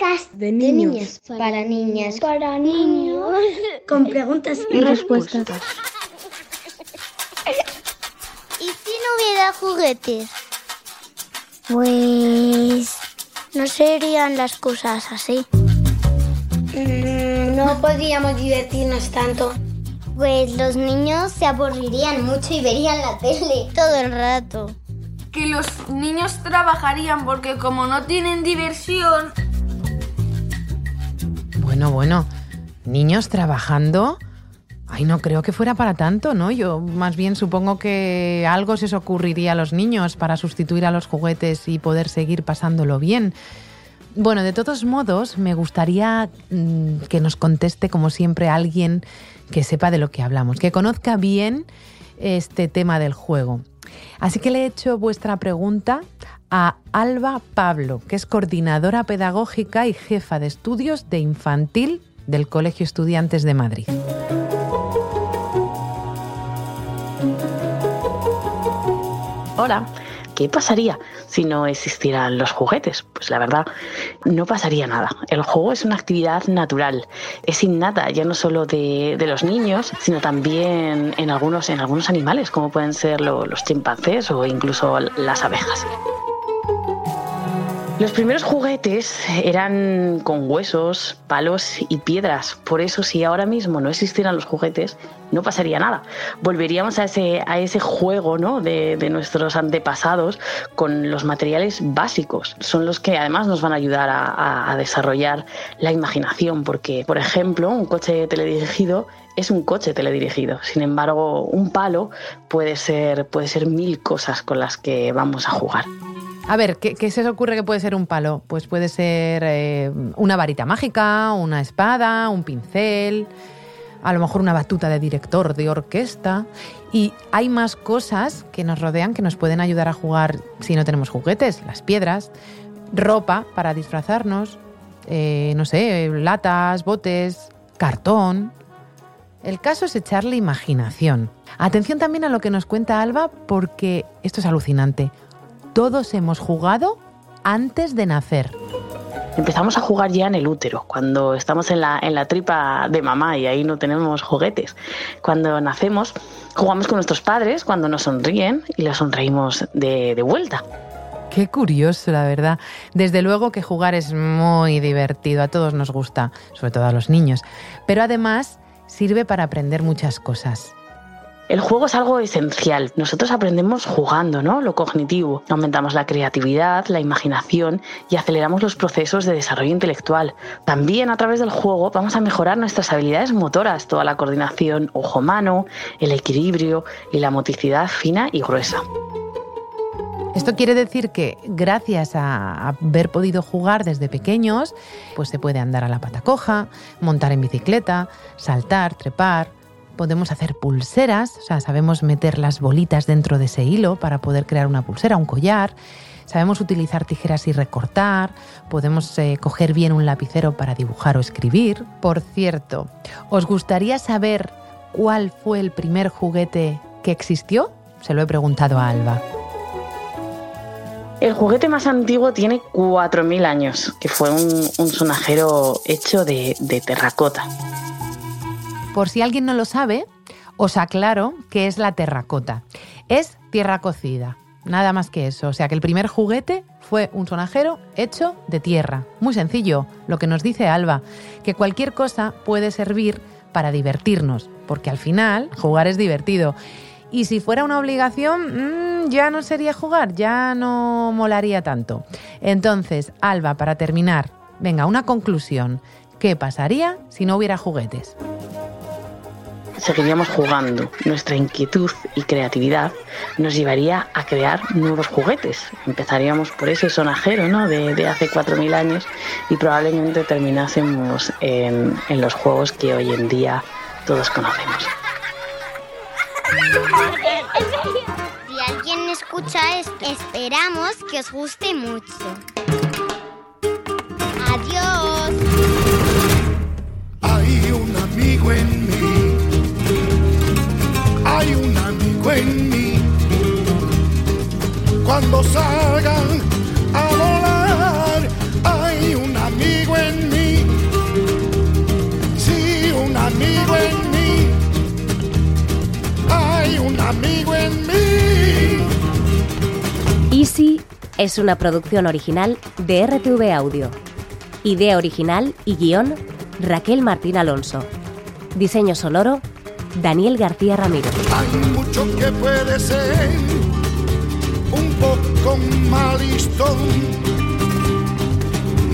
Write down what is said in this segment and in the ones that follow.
podcast de niños, para niñas, para niños, con preguntas y, respuestas. ¿Y si no hubiera juguetes? Pues no serían las cosas así. Mm, no podríamos divertirnos tanto. Pues los niños se aburrirían mucho y verían la tele todo el rato. Que los niños trabajarían porque como no tienen diversión... Bueno, bueno, niños trabajando... Ay, no creo que fuera para tanto, ¿no? Yo más bien supongo que algo se os ocurriría a los niños para sustituir a los juguetes y poder seguir pasándolo bien. Bueno, de todos modos, me gustaría mm, que nos conteste, como siempre, alguien que sepa de lo que hablamos, que conozca bien este tema del juego. Así que le he hecho vuestra pregunta a Alba Pablo, que es coordinadora pedagógica y jefa de estudios de infantil del Colegio Estudiantes de Madrid. Hola, ¿qué pasaría si no existieran los juguetes? Pues la verdad, no pasaría nada. El juego es una actividad natural, es innata ya no solo de, los niños, sino también en algunos, en algunos animales, como pueden ser los chimpancés o incluso las abejas. Los primeros juguetes eran con huesos, palos y piedras. Por eso, si ahora mismo no existieran los juguetes, no pasaría nada. Volveríamos a ese, a ese juego ¿no? de, nuestros antepasados con los materiales básicos. Son los que además nos van a ayudar a, a desarrollar la imaginación, porque, por ejemplo, un coche teledirigido es un coche teledirigido. Sin embargo, un palo puede ser, puede ser mil cosas con las que vamos a jugar. A ver, ¿qué, se os ocurre que puede ser un palo? Pues puede ser eh, una varita mágica, una espada, un pincel, a lo mejor una batuta de director de orquesta. Y hay más cosas que nos rodean que nos pueden ayudar a jugar si no tenemos juguetes, las piedras, ropa para disfrazarnos, eh, no sé, latas, botes, cartón. El caso es echarle imaginación. Atención también a lo que nos cuenta Alba porque esto es alucinante todos hemos jugado antes de nacer. Empezamos a jugar ya en el útero, cuando estamos en la, en la tripa de mamá y ahí no tenemos juguetes. Cuando nacemos, jugamos con nuestros padres cuando nos sonríen y les sonreímos de, de vuelta. Qué curioso, la verdad. Desde luego que jugar es muy divertido, a todos nos gusta, sobre todo a los niños. Pero además sirve para aprender muchas cosas. El juego es algo esencial. Nosotros aprendemos jugando, ¿no? Lo cognitivo. Aumentamos la creatividad, la imaginación y aceleramos los procesos de desarrollo intelectual. También a través del juego vamos a mejorar nuestras habilidades motoras, toda la coordinación ojo-mano, el equilibrio y la motricidad fina y gruesa. Esto quiere decir que gracias a haber podido jugar desde pequeños, pues se puede andar a la pata coja, montar en bicicleta, saltar, trepar, podemos hacer pulseras, o sea, sabemos meter las bolitas dentro de ese hilo para poder crear una pulsera, un collar. Sabemos utilizar tijeras y recortar, podemos eh, coger bien un lapicero para dibujar o escribir. Por cierto, ¿os gustaría saber cuál fue el primer juguete que existió? Se lo he preguntado a Alba. El juguete más antiguo tiene 4.000 años, que fue un, sonajero hecho de terracota. Por si alguien no lo sabe, os aclaro que es la terracota. Es tierra cocida, nada más que eso. O sea que el primer juguete fue un sonajero hecho de tierra. Muy sencillo, lo que nos dice Alba, que cualquier cosa puede servir para divertirnos, porque al final jugar es divertido. Y si fuera una obligación, mm, ya no sería jugar, ya no molaría tanto. Entonces, Alba, para terminar, venga, una conclusión. ¿Qué pasaría si no hubiera juguetes? Seguiríamos jugando. Nuestra inquietud y creatividad nos llevaría a crear nuevos juguetes. Empezaríamos por ese sonajero ¿no? de, de hace 4.000 años y probablemente terminásemos en, en los juegos que hoy en día todos conocemos. Si alguien escucha esto, esperamos que os guste mucho. Adiós. Hay un amigo en mí en mí. Cuando salgan a volar, hay un amigo en mí. Sí, un amigo en mí. Hay un amigo en mí. Easy es una producción original de RTV Audio. Idea original y guion Raquel Martín Alonso. Diseño sonoro Daniel García Ramírez. Hay mucho que puede ser un poco malistón,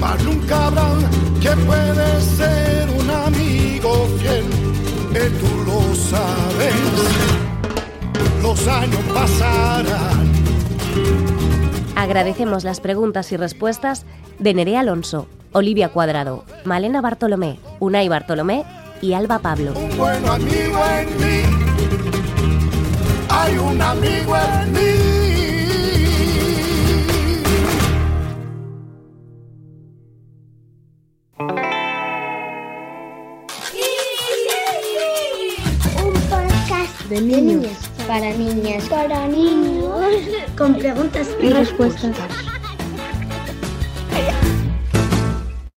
mas nunca habrá que puede ser un amigo fiel, que tú lo sabes. Los años pasarán. Agradecemos las preguntas y respuestas de Nerea Alonso, Olivia Cuadrado, Malena Bartolomé, Unai Bartolomé y Alba Pablo. Un buen amigo en mí. Hay un amigo en mí. Un podcast de niños para niñas para niños con preguntas y respuestas.